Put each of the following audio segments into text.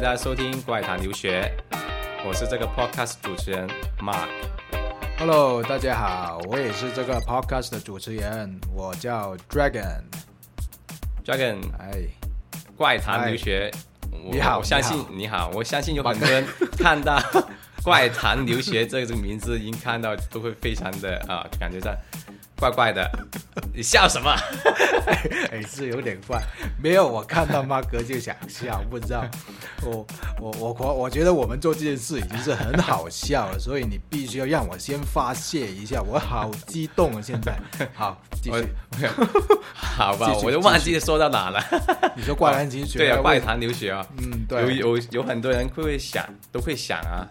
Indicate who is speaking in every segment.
Speaker 1: 迎大家收听《怪谈留学》，我是这个 podcast 主持人 Mark。
Speaker 2: Hello，大家好，我也是这个 podcast 的主持人，我叫 Dragon。
Speaker 1: Dragon，
Speaker 2: 哎，
Speaker 1: 怪谈留学，我
Speaker 2: 你好
Speaker 1: 我相信
Speaker 2: 你好
Speaker 1: 我相信有很多人看到“怪谈留学”这个名字，已经看到都会非常的啊，感觉上怪怪的。你笑什么？
Speaker 2: 哎，是有点怪，没有我看到妈哥就想笑，不知道，我我我我我觉得我们做这件事已经是很好笑了，所以你必须要让我先发泄一下，我好激动啊！现在，好，继
Speaker 1: 我
Speaker 2: 续，
Speaker 1: 好吧，我就忘记说到哪了。
Speaker 2: 你说怪谈情学，
Speaker 1: 对啊，
Speaker 2: 为
Speaker 1: 怪，谈留学啊，
Speaker 2: 嗯，对，
Speaker 1: 有有有很多人会会想，都会想啊，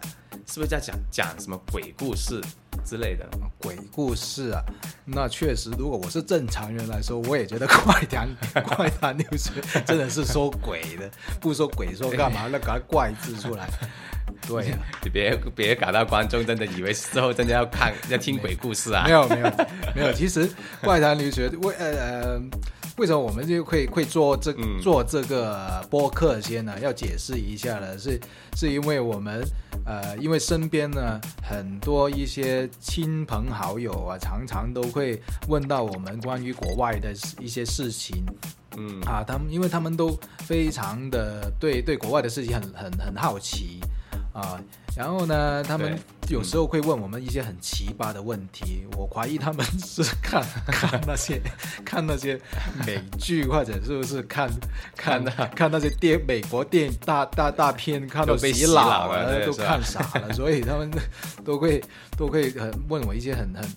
Speaker 1: 是不是在讲讲什么鬼故事之类的？
Speaker 2: 鬼故事啊，那确实，如果我是正常人来说，我也觉得怪谈 怪谈六十真的是说鬼的，不说鬼说干嘛？那搞个怪字出来，对啊，
Speaker 1: 你别别搞到观众真的以为之后真的要看要听鬼故事啊
Speaker 2: 没！有没有没有，其实怪谈留学为呃呃。为什么我们就会会做这、
Speaker 1: 嗯。
Speaker 2: 做这个播客先呢？要解释一下呢，是是因为我们呃，因为身边呢很多一些亲朋好友啊，常常都会问到我们关于国外的一些事情。
Speaker 1: 嗯。
Speaker 2: 啊，他们因为他们都非常的对对国外的事情很很很好奇啊，然后呢，他们有时候会问我们一些很奇葩的问题，我怀疑他们是看 看那些看那些美剧，或者是不是看看
Speaker 1: 看
Speaker 2: 看那些电美国电影大大大片，看到
Speaker 1: 洗
Speaker 2: 脑
Speaker 1: 脑了对
Speaker 2: 都看傻了，所以他们都会都会很问我一些很很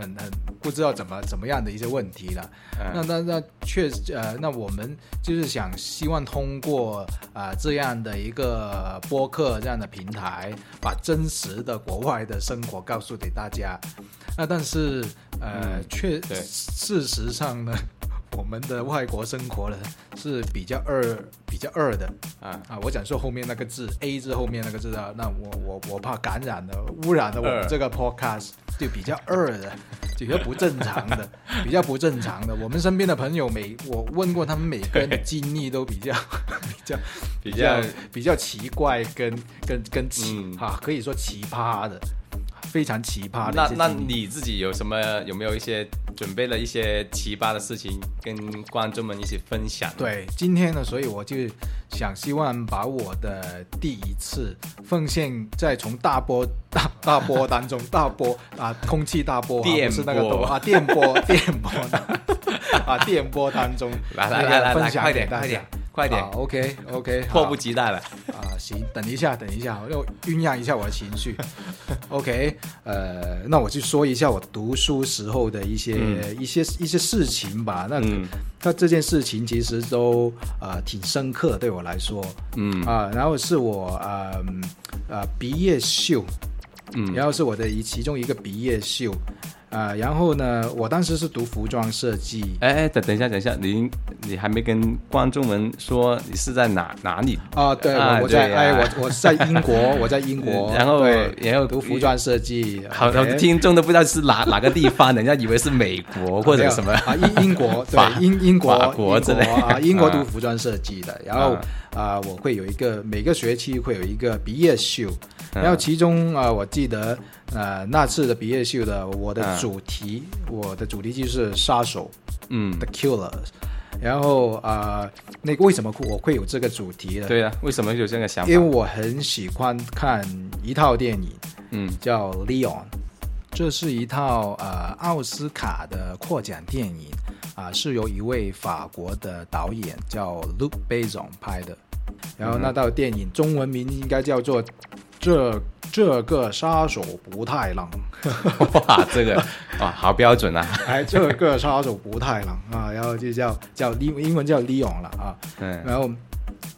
Speaker 2: 很很不知道怎么怎么样的一些问题了。那
Speaker 1: 嗯
Speaker 2: 那那确实呃，那我们就是想希望通过啊、呃这样的一个播客这样的平台，把真实的国外的生活告诉给大家。那但是呃
Speaker 1: 嗯，
Speaker 2: 确、事实上呢，我们的外国生活呢是比较二比较二的
Speaker 1: 啊，
Speaker 2: 啊。我讲说后面那个字 A 字后面那个字啊，那我我我怕感染了污染了我们这个 podcast 就比较二的。比较不正常的，比较不正常的。我们身边的朋友每我问过他们每个人的经历都比较 比较
Speaker 1: 比较
Speaker 2: 比较奇怪跟跟跟奇
Speaker 1: 嗯
Speaker 2: 哈、可以说奇葩的，非常奇葩的
Speaker 1: 那那你自己有什么有没有一些准备了一些奇葩的事情跟观众们一起分享？，
Speaker 2: 对，今天呢，所以我就想希望把我的第一次奉献在从大波大大波当中，大波啊，空气大波啊，
Speaker 1: 电
Speaker 2: 不是那个
Speaker 1: 波。
Speaker 2: 波啊，电波电波啊，电波当中，
Speaker 1: 来来来
Speaker 2: 分享
Speaker 1: 快
Speaker 2: 给大家。
Speaker 1: 点快点快点
Speaker 2: ，，OK OK，
Speaker 1: 迫不及待了。
Speaker 2: 啊，行，等一下，等一下，让我酝酿一下我的情绪。OK，呃，那我就说一下我读书时候的一些、一些一些事情吧。那、
Speaker 1: 嗯
Speaker 2: 那这件事情其实都呃挺深刻，对我来说
Speaker 1: 嗯
Speaker 2: 啊、然后是我呃呃毕业秀，
Speaker 1: 嗯
Speaker 2: 然后是我的一其中一个毕业秀。啊、然后呢，我当时是读服装设计，
Speaker 1: 哎哎，等等一下，等一下，你你还没跟观众们说你是在哪哪里？
Speaker 2: 哦，对，
Speaker 1: 啊
Speaker 2: 我我在、哎，我我在英国，我在英国，
Speaker 1: 然后
Speaker 2: 对
Speaker 1: 然后
Speaker 2: 读服装设计，
Speaker 1: 好好听众都不知道是哪哪个地方，人家以为是美国或者什么。
Speaker 2: 啊？英英国
Speaker 1: 法
Speaker 2: 对英英国
Speaker 1: 法国之类
Speaker 2: 英国啊，英国
Speaker 1: 啊
Speaker 2: 读服装设计的，然后啊，我会有一个每个学期会有一个毕业秀，
Speaker 1: 嗯
Speaker 2: 然后其中啊，我记得呃那次的毕业秀的我的
Speaker 1: 嗯
Speaker 2: 主题，我的主题就是杀手
Speaker 1: 嗯
Speaker 2: ，The Killers，然后啊，那个为什么我会有这个主题呢？
Speaker 1: 对啊，为什么有这个想法？
Speaker 2: 因为我很喜欢看一套电影，
Speaker 1: 嗯
Speaker 2: 叫《Leon》，这是一套呃奥斯卡的获奖电影啊、是由一位法国的导演叫 Luc Besson 拍的。然后那套电影中文名应该叫做《这这个杀手不太冷》，
Speaker 1: 哇，这个哇，好标准啊！
Speaker 2: 哎，这个杀手不太冷啊，然后就叫叫英英文叫 Leon 了啊，
Speaker 1: 对，
Speaker 2: 然后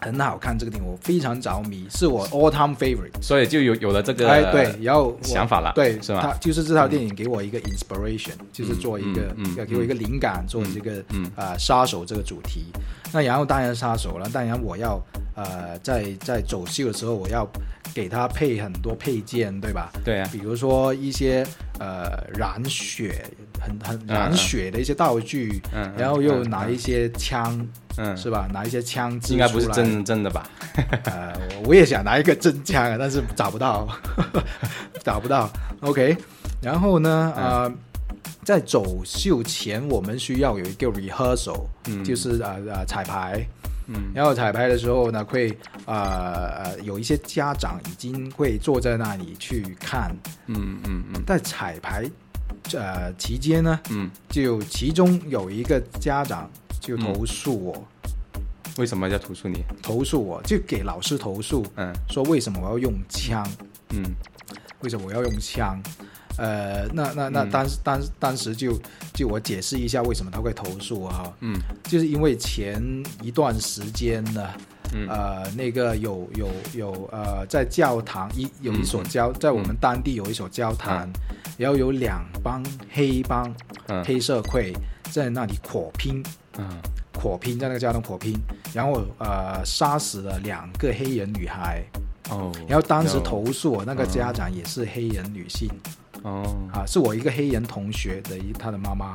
Speaker 2: 很好看这个电影，我非常着迷，是我 all time favorite。
Speaker 1: 所以就有有了这个
Speaker 2: 哎，对，然后我
Speaker 1: 想法了
Speaker 2: 对，
Speaker 1: 是吗
Speaker 2: 他就是这套电影给我一个 inspiration，、就是做一个
Speaker 1: 嗯嗯
Speaker 2: 要给我一个灵感，做这个呃杀手这个主题。那然后当然杀手了，当然我要呃在在走秀的时候，我要给他配很多配件，对吧？
Speaker 1: 对啊，
Speaker 2: 比如说一些呃染血很很染血的一些道具，
Speaker 1: 嗯，
Speaker 2: 然后又拿一些枪，
Speaker 1: 嗯，
Speaker 2: 是吧？拿一些枪支
Speaker 1: 应该不是真真的吧？
Speaker 2: 呃，我我也想拿一个真枪啊，但是找不到，找不到。OK，然后呢，
Speaker 1: 嗯。
Speaker 2: 呃，在走秀前，我们需要有一个 rehearsal，、
Speaker 1: 嗯。
Speaker 2: 就是呃呃彩排。
Speaker 1: 嗯。
Speaker 2: 然后彩排的时候呢，会呃呃有一些家长已经会坐在那里去看，
Speaker 1: 嗯嗯嗯。
Speaker 2: 在彩排呃期间呢，
Speaker 1: 嗯，
Speaker 2: 就其中有一个家长就投诉我，
Speaker 1: 为什么要投诉你？
Speaker 2: 投诉我就给老师投诉，
Speaker 1: 嗯。
Speaker 2: 说为什么我要用枪？
Speaker 1: 嗯。
Speaker 2: 为什么我要用枪？呃，那那那
Speaker 1: 嗯。
Speaker 2: 当当当时就就我解释一下为什么他会投诉哈，
Speaker 1: 嗯。
Speaker 2: 就是因为前一段时间呢，
Speaker 1: 嗯。
Speaker 2: 呃，那个有有有呃，在教堂一有一所教，在我们当地有一所教堂，然后有两帮黑帮、
Speaker 1: 嗯。
Speaker 2: 黑社会在那里火拼，
Speaker 1: 嗯。
Speaker 2: 火拼在那个家中火拼，然后呃杀死了两个黑人女孩，
Speaker 1: 哦，
Speaker 2: 然后当时投诉我那个家长也是黑人女性。
Speaker 1: 哦。
Speaker 2: 啊，是我一个黑人同学的一他的妈妈，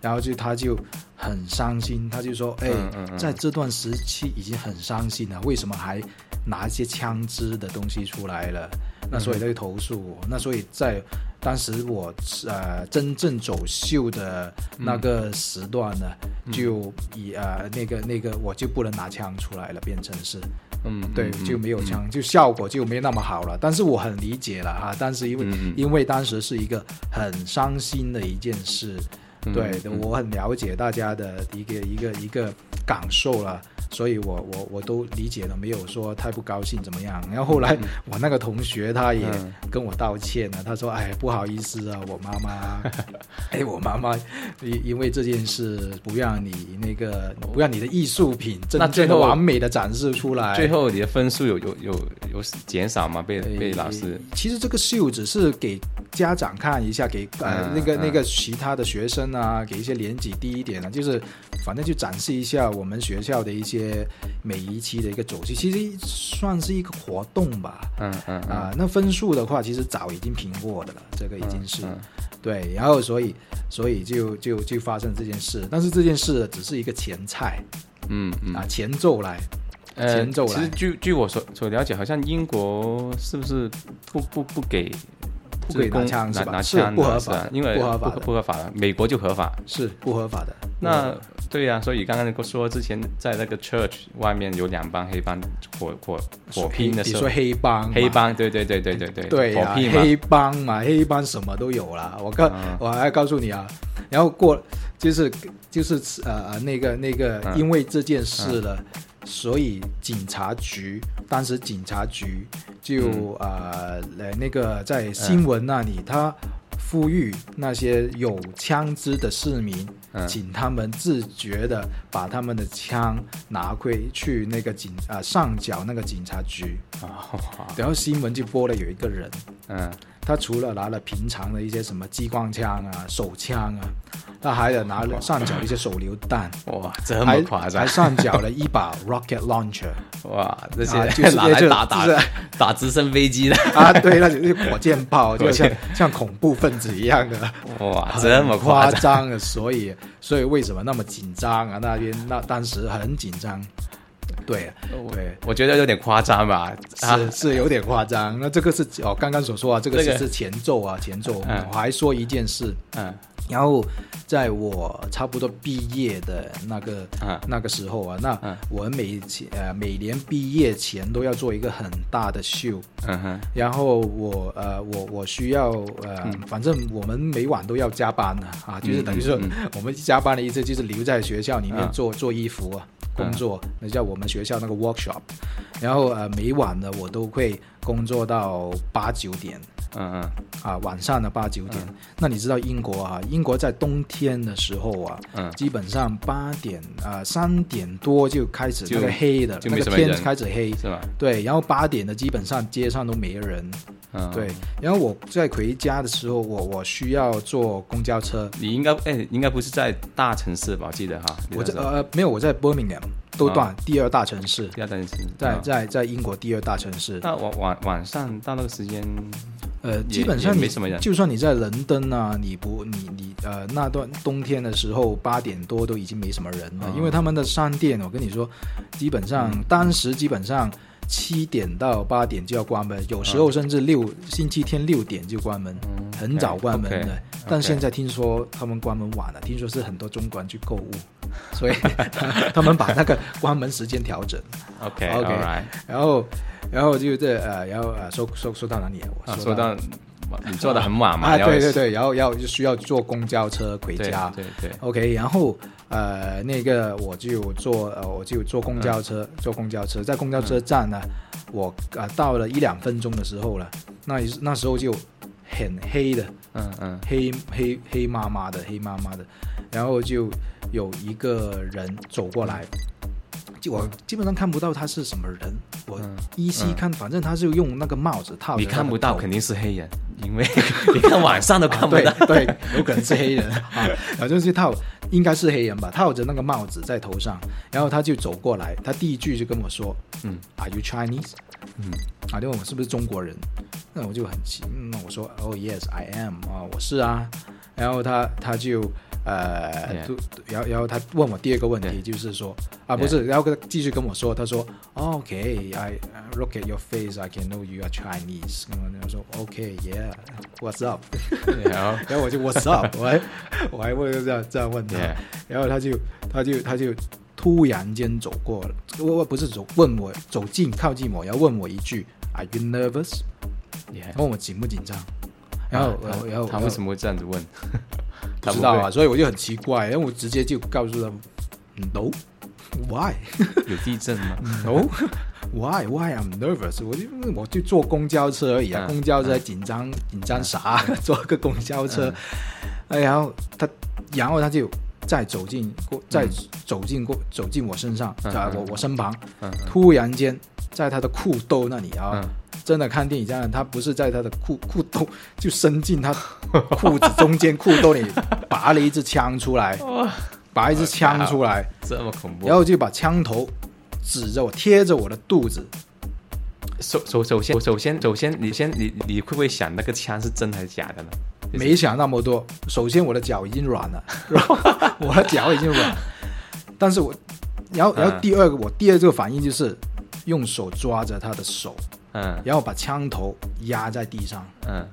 Speaker 2: 然后就他就很伤心，他就说，哎、
Speaker 1: 嗯嗯嗯。
Speaker 2: 在这段时期已经很伤心了，为什么还拿一些枪支的东西出来了？那所以他就投诉我，那所以在当时我呃真正走秀的那个时段呢，
Speaker 1: 嗯
Speaker 2: 就以呃那个那个我就不能拿枪出来了，变成是。
Speaker 1: 嗯
Speaker 2: 对，就没有枪，就效果就没那么好了。但是我很理解了啊，但是因为、因为当时是一个很伤心的一件事，
Speaker 1: 嗯
Speaker 2: 对，
Speaker 1: 嗯
Speaker 2: 我很了解大家的一个一个一个感受了。所以我我我都理解了，没有说太不高兴怎么样。然后后来我那个同学他也
Speaker 1: 嗯
Speaker 2: 跟我道歉了，他说：“哎，不好意思啊，我妈妈，哎，我妈妈因因为这件事不让你那个不让你的艺术品真正的
Speaker 1: 那最后
Speaker 2: 完美的展示出来。”
Speaker 1: 最后你的分数有有有有减少吗？被被老师
Speaker 2: 呃其实这个秀只是给家长看一下，给呃、
Speaker 1: 嗯
Speaker 2: 那个
Speaker 1: 嗯
Speaker 2: 那个其他的学生啊，给一些年级低一点的，就是反正就展示一下我们学校的一些每一期的一个走势，其实算是一个活动吧。
Speaker 1: 嗯嗯
Speaker 2: 啊、那分数的话，其实早已经评过的了，这个已经是、
Speaker 1: 嗯
Speaker 2: 对，然后所以所以就就就发生这件事，但是这件事只是一个前菜
Speaker 1: 嗯嗯。
Speaker 2: 啊，前奏来，
Speaker 1: 呃，
Speaker 2: 前奏来。
Speaker 1: 其实据据我所所了解，好像英国是不是不不不给
Speaker 2: 不可以拿枪是吧？
Speaker 1: 枪
Speaker 2: 不合法的，
Speaker 1: 因为不
Speaker 2: 不合法，
Speaker 1: 不合法的，美国就合法。
Speaker 2: 是不合法的。
Speaker 1: 那对呀、所以刚刚说之前在那个 church 外面有两帮黑帮火火火拼的时候。
Speaker 2: 你说，黑帮，
Speaker 1: 黑帮对对对对对对
Speaker 2: 对呀、
Speaker 1: 火拼，
Speaker 2: 黑帮嘛，黑帮什么都有啦。我告、
Speaker 1: 嗯。
Speaker 2: 我还告诉你啊，然后过就是就是呃呃那个那个，
Speaker 1: 嗯。
Speaker 2: 因为这件事了，所以警察局当时警察局就、
Speaker 1: 嗯。
Speaker 2: 呃呃那个在新闻那里，他呼吁那些有枪支的市民。
Speaker 1: 嗯。
Speaker 2: 请他们自觉的把他们的枪拿回去那个警啊、上缴那个警察局，
Speaker 1: 啊，
Speaker 2: 然后新闻就播了有一个人，
Speaker 1: 嗯
Speaker 2: 他除了拿了平常的一些什么激光枪啊、手枪啊，他还有拿了上缴一些手榴弹，
Speaker 1: 哇，这么夸张
Speaker 2: 还上缴了一把 rocket launcher
Speaker 1: 哇，这些、
Speaker 2: 啊 就是
Speaker 1: 拿来
Speaker 2: 就
Speaker 1: 打打、
Speaker 2: 就是
Speaker 1: 打直升飞机的，
Speaker 2: 啊，对，那就是火箭炮，就像像恐怖分子一样的，
Speaker 1: 哇，这么
Speaker 2: 很夸
Speaker 1: 夸张，
Speaker 2: 所以所以为什么那么紧张啊？那边那当时很紧张，对对。
Speaker 1: 我觉得有点夸张吧？啊，
Speaker 2: 是是有点夸张，那这个是哦，刚刚所说啊，这个
Speaker 1: 这个。
Speaker 2: 是是前奏啊，前奏。
Speaker 1: 嗯。
Speaker 2: 我还说一件事，
Speaker 1: 嗯。
Speaker 2: 然后在我差不多毕业的那个、
Speaker 1: 嗯。
Speaker 2: 那个时候啊，那
Speaker 1: 嗯。
Speaker 2: 我每前呃每年毕业前都要做一个很大的秀，
Speaker 1: 嗯哼，
Speaker 2: 然后我呃我我需要呃、
Speaker 1: 嗯。
Speaker 2: 反正我们每晚都要加班的啊，就是等于说、
Speaker 1: 嗯
Speaker 2: 我们加班的意思就是留在学校里面
Speaker 1: 啊
Speaker 2: 做、做衣服啊工作，那叫我们学校那个 workshop，然后呃每晚呢我都会工作到八九点。
Speaker 1: 嗯嗯
Speaker 2: 啊，晚上的八九点。那你知道英国啊？英国在冬天的时候啊，
Speaker 1: 嗯
Speaker 2: 基本上八点啊三点多就开始那个黑的，那个天开始黑。
Speaker 1: 是吧？
Speaker 2: 对，然后八点的基本上街上都没人。
Speaker 1: 嗯，
Speaker 2: 对，然后我在回家的时候，我我需要坐公交车。
Speaker 1: 你应该哎，应该不是在大城市吧？我记得哈，
Speaker 2: 我在
Speaker 1: 你那时候
Speaker 2: 呃没有，我在 Birmingham 都段、第二大城市，
Speaker 1: 第二大城市，
Speaker 2: 在
Speaker 1: 啊
Speaker 2: 在在英国第二大城市。
Speaker 1: 那晚晚晚上到那个时间
Speaker 2: 呃，基本上
Speaker 1: 没什么人
Speaker 2: 就算你在伦敦啊，你不你你呃那段冬天的时候八点多都已经没什么人了，
Speaker 1: 哦
Speaker 2: 因为他们的商店，我跟你说，基本上、
Speaker 1: 嗯
Speaker 2: 当时基本上七点到八点就要关门，有时候甚至六、星期天六点就关门，
Speaker 1: 嗯
Speaker 2: 很早关门的。但现在听说他们关门晚了，听说是很多中国人去购物，所以 他们把那个关门时间调整。
Speaker 1: OK
Speaker 2: OK
Speaker 1: all right
Speaker 2: 然后，然后就这呃，然后呃，说说说到哪里啊？我
Speaker 1: 啊，说到你坐的很晚嘛，
Speaker 2: 啊，对对对，然后要就需要坐公交车回家。
Speaker 1: 对对。
Speaker 2: OK，然后呃，那个我就坐呃，我就坐公交车，坐公交车，在公交车站呢，我啊、到了一两分钟的时候了，那那时候就很黑的，
Speaker 1: 嗯嗯。
Speaker 2: 黑黑黑麻麻的，黑麻麻的，然后就有一个人走过来，就我基本上看不到他是什么人，我
Speaker 1: 嗯
Speaker 2: 依稀看，反正他是用那个帽子套
Speaker 1: 你看不到肯定是黑人，因为 你看晚上都看不到
Speaker 2: 啊。对对，有可能是黑人啊，然后就是套，应该是黑人吧，套着那个帽子在头上，然后他就走过来，他第一句就跟我说
Speaker 1: 嗯
Speaker 2: ：“Are you Chinese？”
Speaker 1: 嗯
Speaker 2: 啊，就问我是不是中国人，那我就很奇，嗯那我说：“Oh yes, I am。”啊，我是啊，然后他他就呃然后然后他问我第二个问题.就是说啊不是，然后他继续跟我说，他说、o k I look at your face, I can know you are Chinese。然后我说 OK, yeah, what's up？
Speaker 1: 然后
Speaker 2: 我就 What's up？我还我还问这样这样问他
Speaker 1: Yeah.
Speaker 2: 然后他就他就他就突然间走过了，我我不是走问我走近靠近我，然后问我一句 Are you
Speaker 1: nervous？Yeah
Speaker 2: 问我紧不紧张？然后
Speaker 1: 然后
Speaker 2: 然后
Speaker 1: 他为什么会这样子问？
Speaker 2: 不知道啊，所以我就很奇怪，然后我直接就告诉他 No。Why?
Speaker 1: 有地震吗
Speaker 2: ？No. Why? Why I'm nervous? 我就我就坐公交车而已啊，
Speaker 1: 嗯
Speaker 2: 公交车紧张紧张啥？坐个公交车，
Speaker 1: 嗯
Speaker 2: 哎然后他，然后他就再走进过，再走进过走进我身上，
Speaker 1: 嗯嗯
Speaker 2: 在我我身旁，
Speaker 1: 嗯
Speaker 2: 突然间在他的裤兜那里啊，
Speaker 1: 嗯
Speaker 2: 真的看电影这样，他不是在他的裤裤兜，就伸进他裤子中间裤兜里拔了一支枪出来，拔一支枪出来，
Speaker 1: 这么恐怖。
Speaker 2: 然后就把枪头指着我，贴着我的肚子。
Speaker 1: 首首首先首先首先，你先你你会不会想那个枪是真还是假的呢？就是
Speaker 2: 没想那么多，首先我的脚已经软了，然 后我的脚已经软，但是我，然后然后
Speaker 1: 嗯
Speaker 2: 第二个我第二个反应就是用手抓着他的手，
Speaker 1: 嗯
Speaker 2: 然后把枪头压在地上。
Speaker 1: 嗯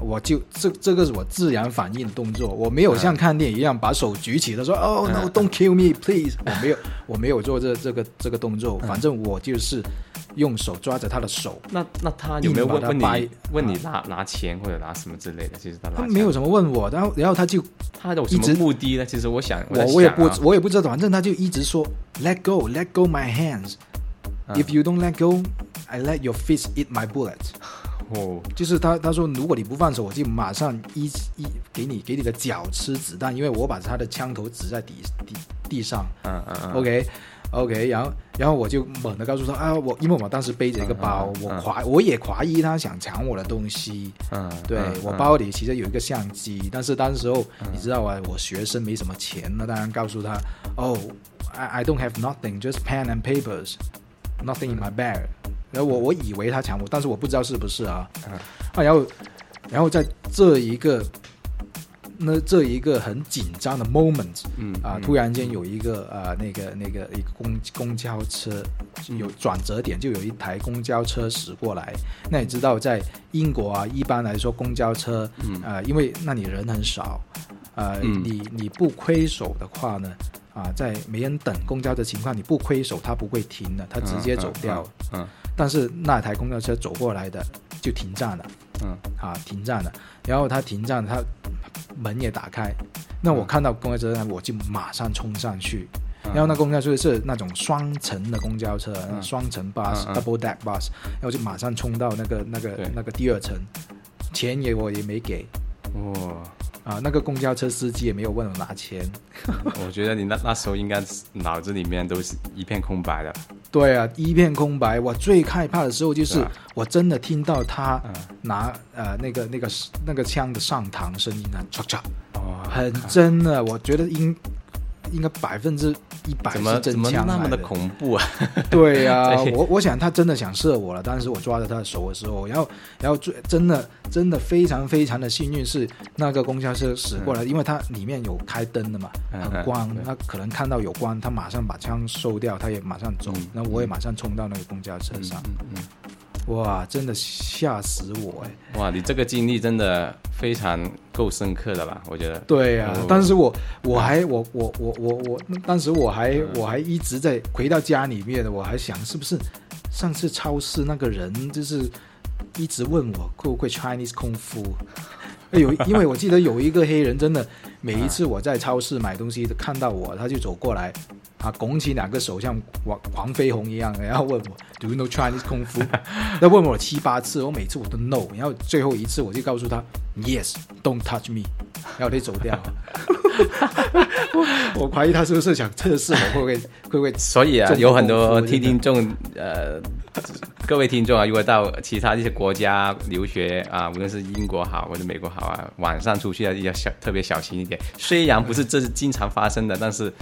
Speaker 2: 我就这这个是我自然反应的动作，我没有像看电影一样把手举起他说哦、
Speaker 1: 嗯
Speaker 2: no don't kill me please，我没有 我没有做这这个这个动作，反正我就是用手抓着他的手，
Speaker 1: 那那他有没有问问你问你拿拿钱或者拿什么之类的？其实他
Speaker 2: 他没有，什么问我，然后然后他就
Speaker 1: 他有什么目的呢？其实我想，在
Speaker 2: 我我也不我也不知道，反正他就一直说 let go let go my hands。
Speaker 1: 嗯
Speaker 2: If you don't let go, I let your fist eat my bullet。
Speaker 1: 哦，
Speaker 2: 就是他他说，如果你不放手，我就马上一一给你给你的脚吃子弹，因为我把他的枪头指在地地地上。
Speaker 1: 嗯嗯嗯
Speaker 2: OK OK，然后然后我就猛地告诉他啊，我因为我当时背着一个包，
Speaker 1: 嗯嗯嗯
Speaker 2: 我怀我也怀疑他想抢我的东西。
Speaker 1: 嗯，
Speaker 2: 对、
Speaker 1: 嗯
Speaker 2: 我
Speaker 1: 嗯
Speaker 2: 包里其实有一个相机，但是当时候、你知道啊，我学生没什么钱，那当然告诉他，哦、i I don't have nothing, just pen and papers, nothing in my bag。然后我我以为他抢我，但是我不知道是不是啊。
Speaker 1: 嗯
Speaker 2: 啊，然后然后在这一个那这一个很紧张的 moment
Speaker 1: 嗯
Speaker 2: 啊，
Speaker 1: 嗯
Speaker 2: 突然间有一个啊那个那个一个公公交车有转折点，就有一台公交车驶过来。那你知道，在英国啊，一般来说公交车，
Speaker 1: 嗯
Speaker 2: 呃，因为那里人很少，呃，
Speaker 1: 嗯
Speaker 2: 你你不挥手的话呢，啊，在没人等公交的情况，你不挥手，它不会停的，它直接走掉。
Speaker 1: 嗯
Speaker 2: 但是那台公交车走过来的就停站了。
Speaker 1: 嗯。
Speaker 2: 啊，停站了，然后他停站，他门也打开，那我看到公交车，我就马上冲上去，
Speaker 1: 嗯，
Speaker 2: 然后那公交车是那种双层的公交车，
Speaker 1: 嗯。
Speaker 2: 双层 bus、
Speaker 1: 嗯嗯。
Speaker 2: double deck bus，然后就马上冲到那个那个那个第二层，钱也我也没给。
Speaker 1: 哇，
Speaker 2: 啊，那个公交车司机也没有问我拿钱，
Speaker 1: 我觉得你那那时候应该是脑子里面都是一片空白的。
Speaker 2: 对啊，一片空白。我最害怕的时候就是我真的听到他
Speaker 1: 嗯，
Speaker 2: 拿呃那个那个那个枪的上膛声音啊，唰唰。
Speaker 1: 哦，
Speaker 2: 很真的，我觉得应应该百分之一百是真
Speaker 1: 怎么那么的。恐怖啊？
Speaker 2: 对呀、
Speaker 1: 对。
Speaker 2: 我我想他真的想射我了，但是我抓着他的手的时候，然后然后最真的真的非常非常的幸运是那个公交车驶过来，因为它里面有开灯的嘛，
Speaker 1: 嗯
Speaker 2: 很光
Speaker 1: 嗯，
Speaker 2: 他可能看到有光，他马上把枪收掉，他也马上走
Speaker 1: 嗯，
Speaker 2: 那、我也马上冲到那个公交车上，
Speaker 1: 嗯嗯
Speaker 2: 哇，真的吓死我哎！
Speaker 1: 嗯哇，你这个经历真的非常够深刻的吧？我觉得。
Speaker 2: 对呀、
Speaker 1: 哦
Speaker 2: 但是我我还我我我我我，当时我还
Speaker 1: 嗯
Speaker 2: 我还一直在回到家里面，我还想是不是上次超市那个人就是一直问我会不会 Chinese 功夫。有，因为我记得有一个黑人，真的每一次我在超市买东西，看到我，他就走过来，啊，拱起两个手像王黄飞鸿一样，然后问我 Do you know Chinese 功夫？他问我七八次，我每次我都 no，然后最后一次我就告诉他 Yes，don't touch me，然后我就走掉。我怀疑他是不是想测试我会不会会不会
Speaker 1: 所以啊，
Speaker 2: 中
Speaker 1: 有很多听众，呃，各位听众啊，如果到其他一些国家留学啊，无论是英国好或者美国好啊，晚上出去啊要小特别小心一点。虽然不是这是经常发生的，但是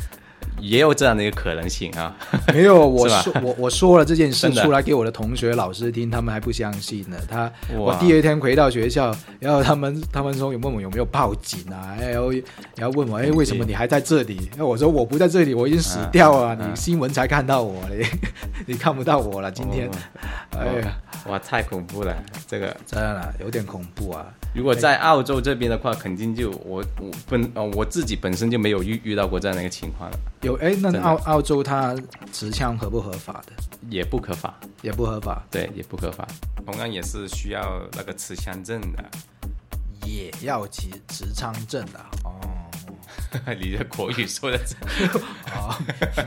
Speaker 1: 也有这样的一个可能性啊。
Speaker 2: 没有，我说我我说了这件事出来给我的同学、老师听，他们还不相信呢。他我第二天回到学校，然后他们他们说有问我有没有报警啊，然后然后问我哎为什么你还在这里？那我说我不在这里，我已经死掉了，
Speaker 1: 嗯
Speaker 2: 你新闻才看到我嘞，你看不到我了。今天，
Speaker 1: 哦
Speaker 2: 哎呀，
Speaker 1: 哇，太恐怖了！这个
Speaker 2: 真的有点恐怖啊。
Speaker 1: 如果在澳洲这边的话，肯定就我我本呃我自己本身就没有遇遇到过这样的一个情况了，
Speaker 2: 有哎，那澳澳洲它持枪合不合法的？
Speaker 1: 也不合法，
Speaker 2: 也不合法，
Speaker 1: 对，也不合法。同样也是需要那个持枪证的。
Speaker 2: 也要持持枪证的哦。
Speaker 1: 你的国语说的
Speaker 2: 哦，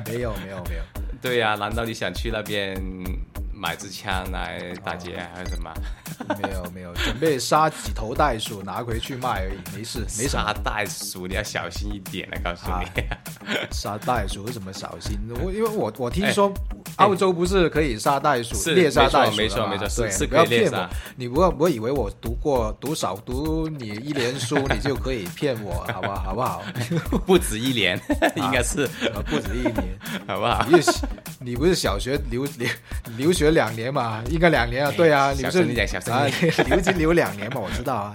Speaker 2: 没有没有没有，
Speaker 1: 对呀、难道你想去那边买支枪来打劫，还是什么？
Speaker 2: 没有没有，准备杀几头袋鼠拿回去卖而已，没事没啥。
Speaker 1: 杀袋鼠，你要小心一点来，告诉你。
Speaker 2: 杀袋鼠为什么小心？我因为我我听 说澳洲不是可以杀袋鼠、猎杀袋鼠
Speaker 1: 没错没错是是
Speaker 2: 不要骗我
Speaker 1: 可以猎杀，
Speaker 2: 你不要不要以为我读过读少读你一年书，你就可以骗我，好 不好？好 不好？
Speaker 1: 不止一年，应该是，
Speaker 2: 呃不止一年，
Speaker 1: 好不好？
Speaker 2: 你是你不是小学留留留学两年嘛？应该两年啊，对啊，你不是
Speaker 1: 小声一点小声
Speaker 2: 啊，留级留两年嘛，我知道啊，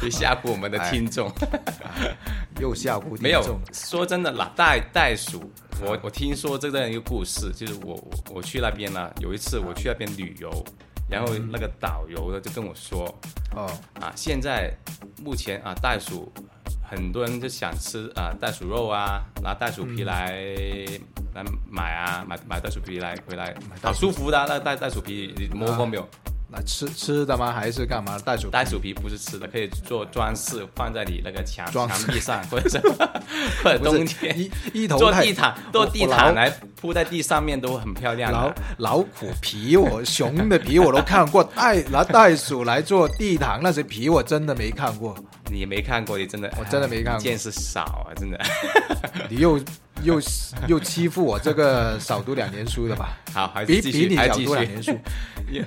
Speaker 1: 别吓唬我们的听众。
Speaker 2: 又吓唬
Speaker 1: 没有，说真的啦，袋袋鼠，我我听说这样一个故事，就是我我我去那边呢，有一次我去那边旅游，然后那个导游呢就跟我说，
Speaker 2: 哦，
Speaker 1: 啊，现在目前啊袋鼠，很多人就想吃啊袋鼠肉啊，拿袋鼠皮来、来买啊，买买袋鼠皮来回来，好舒服的啊、那袋袋鼠皮，你摸过没有？
Speaker 2: 那吃吃的吗？还是干嘛？袋鼠
Speaker 1: 袋鼠皮不是吃的，可以做装饰，放在你那个墙墙壁上，或者是 或者冬天
Speaker 2: 一一头
Speaker 1: 做地毯，做地毯来铺在地上面都很漂亮
Speaker 2: 老。老虎皮我熊的皮我都看过，袋拿袋鼠来做地毯那些皮我真的没看过。
Speaker 1: 你没看过，你真的
Speaker 2: 我真的没看过
Speaker 1: 哎见识少啊，真的。
Speaker 2: 你又又又欺负我这个少读两年书的吧？
Speaker 1: 好，还是
Speaker 2: 比
Speaker 1: 继续，
Speaker 2: 比你少
Speaker 1: 还继续。
Speaker 2: 读两年书。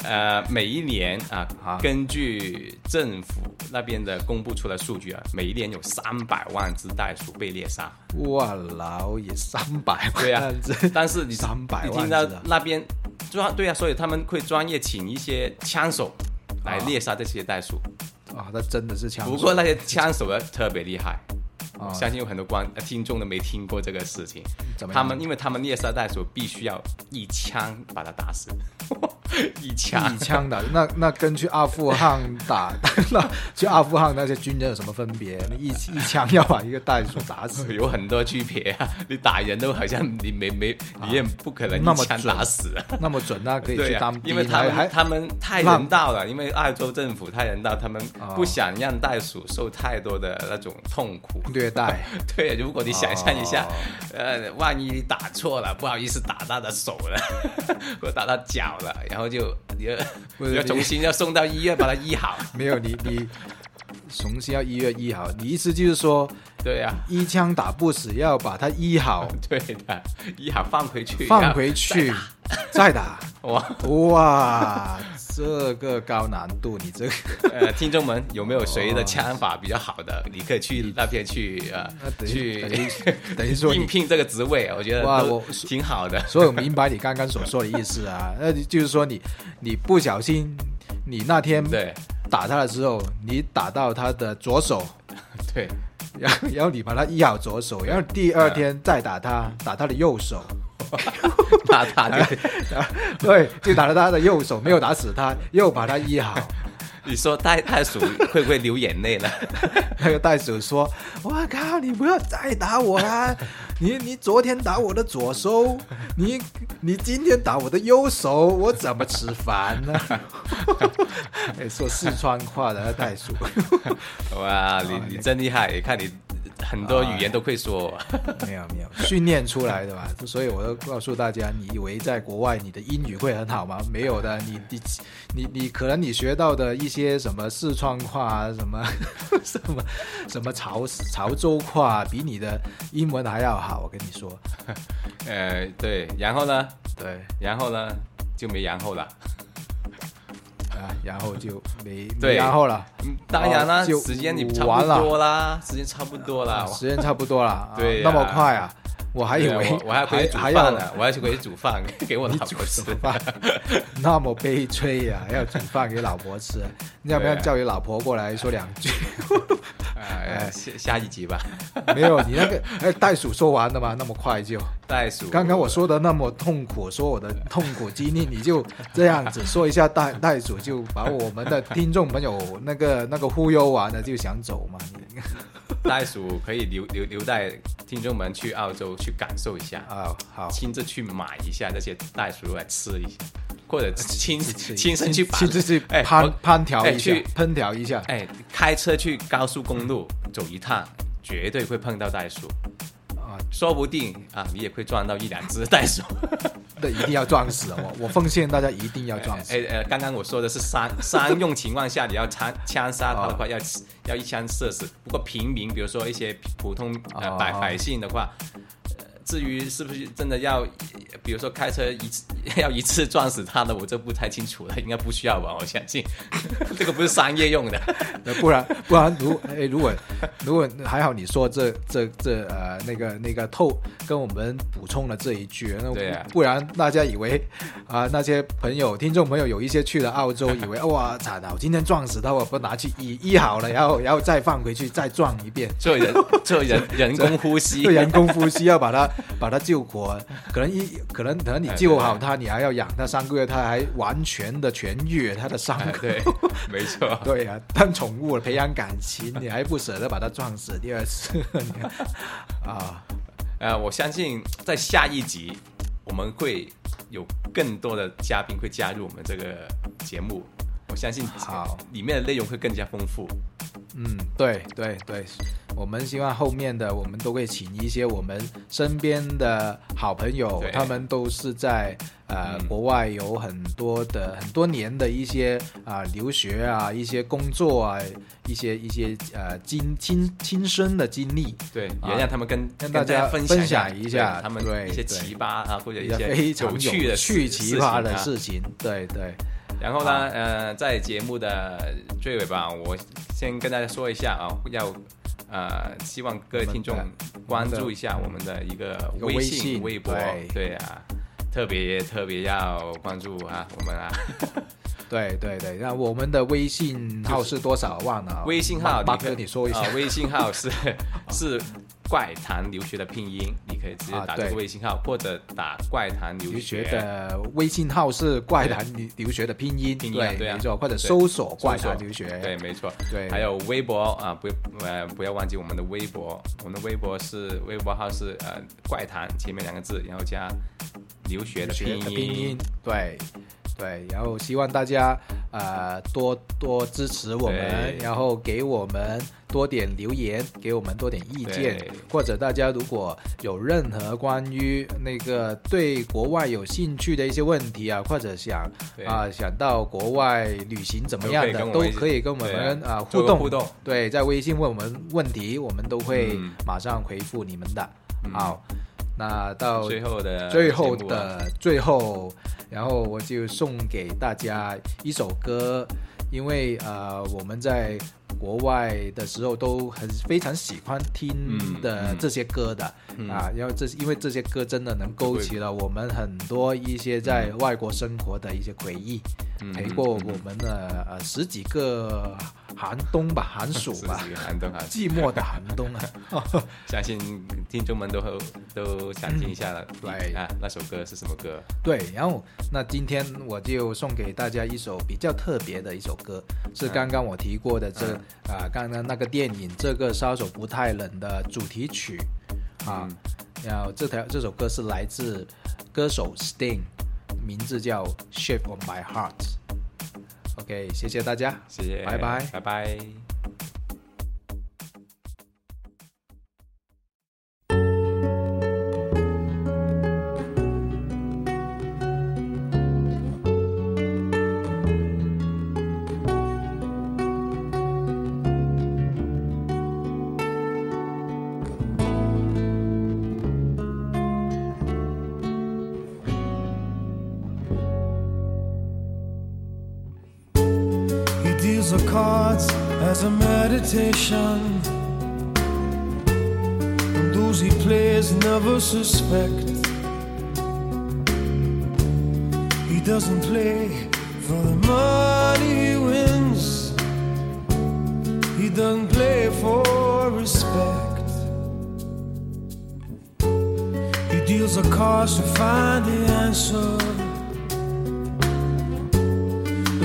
Speaker 1: 呃，每一年啊
Speaker 2: 啊，
Speaker 1: 根据政府那边的公布出来数据啊，每一年有三百万只袋鼠被猎杀。
Speaker 2: 哇，老也三百万
Speaker 1: 对啊，但是你
Speaker 2: 三百万
Speaker 1: 你听到那边专对啊，所以他们会专业请一些枪手来猎杀这些袋鼠。
Speaker 2: 啊，那真的是枪手。
Speaker 1: 不过那些枪手呢特别厉害，
Speaker 2: 啊
Speaker 1: 相信有很多观呃听众都没听过这个事情。他们因为他们猎杀袋鼠必须要一枪把它打死，一枪
Speaker 2: 一枪的，那那跟去阿富汗打，那去阿富汗那些军人有什么分别？你一一枪要把一个袋鼠打死，
Speaker 1: 有很多区别啊！你打人都好像你没没，你也不可能一枪
Speaker 2: 那么准
Speaker 1: 打死啊。
Speaker 2: 那么准，那可以去当，兵，
Speaker 1: 因为他
Speaker 2: 们还
Speaker 1: 们他们太人道了，因为澳洲政府太人道，他们
Speaker 2: 哦
Speaker 1: 不想让袋鼠受太多的那种痛苦。
Speaker 2: 虐待。
Speaker 1: 对，如果你想象一下，
Speaker 2: 哦
Speaker 1: 呃，万一你打错了，不好意思打到的手了，或打到脚了，然后就你要要重新要送到医院把它医好。
Speaker 2: 没有你你重新要医院医好，你意思就是说
Speaker 1: 对呀、
Speaker 2: 一枪打不死，要把它医好，
Speaker 1: 对的，医好放回去，
Speaker 2: 放回去再打。
Speaker 1: 哇，
Speaker 2: 哇，这个高难度，你这个
Speaker 1: 呃，听众们有没有谁的枪法比较好的？你可以去那边去呃
Speaker 2: 等于
Speaker 1: 去
Speaker 2: 等于等于说
Speaker 1: 应聘这个职位，我觉得
Speaker 2: 哇我
Speaker 1: 挺好的。
Speaker 2: 所以我明白你刚刚所说的意思啊，那就是说你你不小心，你那天
Speaker 1: 对。
Speaker 2: 打他的时候，你打到他的左手，
Speaker 1: 对，
Speaker 2: 然后然后你把他医好左手，然后第二天再打他，打他的右手，
Speaker 1: 那他的
Speaker 2: 对，就打了他的右手，没有打死他，又把他医好。
Speaker 1: 你说袋袋鼠会不会流眼泪呢？
Speaker 2: 那个袋鼠说：“我靠，你不要再打我啦！你你昨天打我的左手，你你今天打我的右手，我怎么吃饭呢？”哎，说四川话的袋鼠，
Speaker 1: 哇，你你真厉害！看你很多语言都会说。
Speaker 2: 没有没有训练出来的吧？所以我要告诉大家，你以为在国外你的英语会很好吗？没有的，你你你你可能你学到的一些什么四川话啊，什么 什么什么潮潮州话，比你的英文还要好。我跟你说，
Speaker 1: 呃，对，然后呢？
Speaker 2: 对
Speaker 1: 然后呢？就没然后了。
Speaker 2: 啊，然后就没然后了，
Speaker 1: 嗯当然啦，
Speaker 2: 哦就
Speaker 1: 时间你差不多啦，时间差不多啦。
Speaker 2: 啊时间差不多了，啊
Speaker 1: 对呀
Speaker 2: 那么快啊！我还以为
Speaker 1: 我 我还回去煮饭呢，我还去回去煮饭 给我老婆吃。
Speaker 2: 饭，那么悲催呀、要煮饭给老婆吃，你要不要叫你老婆过来说两句？
Speaker 1: 哎，下下一集吧。
Speaker 2: 没有，你那个哎，袋鼠说完了吗？那么快就？
Speaker 1: 袋鼠，
Speaker 2: 刚刚我说的那么痛苦，说我的痛苦经历，你就这样子说一下袋袋鼠，就把我们的听众朋友那个那个忽悠完了，就想走嘛？你
Speaker 1: 袋鼠可以留留留待听众们去澳洲去感受一下，
Speaker 2: 啊，好，
Speaker 1: 亲自去买一下这些袋鼠来吃一下，或者亲
Speaker 2: 亲
Speaker 1: 亲身去把
Speaker 2: 亲自去
Speaker 1: 哎
Speaker 2: 烹
Speaker 1: 我
Speaker 2: 烹调一下
Speaker 1: 哎去，
Speaker 2: 烹调一下。
Speaker 1: 哎，开车去高速公路走一趟，绝对会碰到袋鼠，
Speaker 2: 啊，
Speaker 1: 说不定啊，你也会撞到一两只袋鼠。
Speaker 2: 那一定要撞死我！我奉劝大家一定要撞死。
Speaker 1: 哎呃，刚刚我说的是三 三用情况下，你要枪枪杀他的
Speaker 2: 哦
Speaker 1: 话，要要一枪射死。不过平民，比如说一些普通百百姓的话，呃至于是不是真的要，比如说开车一次要一次撞死他的，我就不太清楚了，应该不需要吧？我相信 这个不是商业用的。
Speaker 2: 不然不然如哎，如果如果还好，你说这这这呃那个那个透跟我们补充了这一句，那不然大家以为啊、那些朋友听众朋友有一些去了澳洲，以为 哇惨了，我今天撞死他，我不拿去医医好了，然后然后再放回去再撞一遍，
Speaker 1: 做人做人 人工呼吸
Speaker 2: 对，人工呼吸要把它 把它救活，可能一可能可能你救好它，你还要养它三个月，它还完全的痊愈它的伤口。
Speaker 1: 没错。
Speaker 2: 对呀、当宠物培养感情，你还不舍得把它撞死第二次 啊？
Speaker 1: 呃，我相信在下一集我们会有更多的嘉宾会加入我们这个节目，我相信
Speaker 2: 好
Speaker 1: 里面的内容会更加丰富。
Speaker 2: 嗯，对对对，我们希望后面的我们都会请一些我们身边的好朋友，他们都是在呃、
Speaker 1: 嗯
Speaker 2: 国外有很多的很多年的一些啊、留学啊，一些工作啊，一些一些呃经亲亲身的经历，
Speaker 1: 对，
Speaker 2: 啊
Speaker 1: 也让他们跟
Speaker 2: 跟大家
Speaker 1: 分
Speaker 2: 分
Speaker 1: 享
Speaker 2: 享一下
Speaker 1: 他们
Speaker 2: 对对
Speaker 1: 一些奇葩啊，或者一些
Speaker 2: 非常
Speaker 1: 有趣的
Speaker 2: 趣奇葩的。事情，对对。
Speaker 1: 然后呢，呃，在节目的最尾吧，我先跟大家说一下啊，要呃，希望各位听众关注一下我们的一个微
Speaker 2: 微信
Speaker 1: 微博，
Speaker 2: 对
Speaker 1: 对啊，特别特别要关注啊，我们啊，
Speaker 2: 对对对，那我们的微信号是多少？忘了。
Speaker 1: 微信号
Speaker 2: 马哥，
Speaker 1: 你
Speaker 2: 说一下
Speaker 1: 啊。微信号是 是怪谈留学的拼音，你可以直接
Speaker 2: 啊
Speaker 1: 打这个微信号，或者打怪谈留
Speaker 2: 留学
Speaker 1: 学。
Speaker 2: 的微信号是怪谈留留学的拼音，
Speaker 1: 拼音啊对啊
Speaker 2: 没错，或者搜索怪谈留学，
Speaker 1: 对，没错。
Speaker 2: 对，
Speaker 1: 还有微博啊，不呃不要忘记我们的微博，我们的微博是微博号是呃怪谈前面两个字，然后加留学的拼
Speaker 2: 音拼音
Speaker 1: 音。，
Speaker 2: 对对，然后希望大家呃多多支持我们，然后给我们多点留言，给我们多点意见，或者大家如果有任何关于那个对国外有兴趣的一些问题啊，或者想啊想到国外旅行怎么样的，都
Speaker 1: 都可以跟我们
Speaker 2: 啊互动。
Speaker 1: 互动。
Speaker 2: 对，在微信问我们问题，我们都会
Speaker 1: 嗯。
Speaker 2: 马上回复你们的。
Speaker 1: 嗯。
Speaker 2: 好，那到
Speaker 1: 最后的
Speaker 2: 最后的最后，然后我就送给大家一首歌，因为呃我们在国外的时候都很非常喜欢听的这些歌的、啊，然后这因为这些歌真的能勾起了我们很多一些在外国生活的一些回忆，
Speaker 1: 嗯
Speaker 2: 陪过我们的呃十几个寒冬吧，寒暑吧
Speaker 1: 寒冬啊，
Speaker 2: 寂寞的寒冬啊。
Speaker 1: 相信听众们都都想听一下了。
Speaker 2: 对
Speaker 1: 啊，那首歌是什么歌？
Speaker 2: 对，然后那今天我就送给大家一首比较特别的一首歌，是刚刚我提过的这啊、刚刚那个电影《这个杀手不太冷》的主题曲啊。然后这条这首歌是来自歌手 Sting，名字叫《Shape of My Heart》。OK，谢谢大家，
Speaker 1: 谢谢，
Speaker 2: 拜拜
Speaker 1: 拜拜。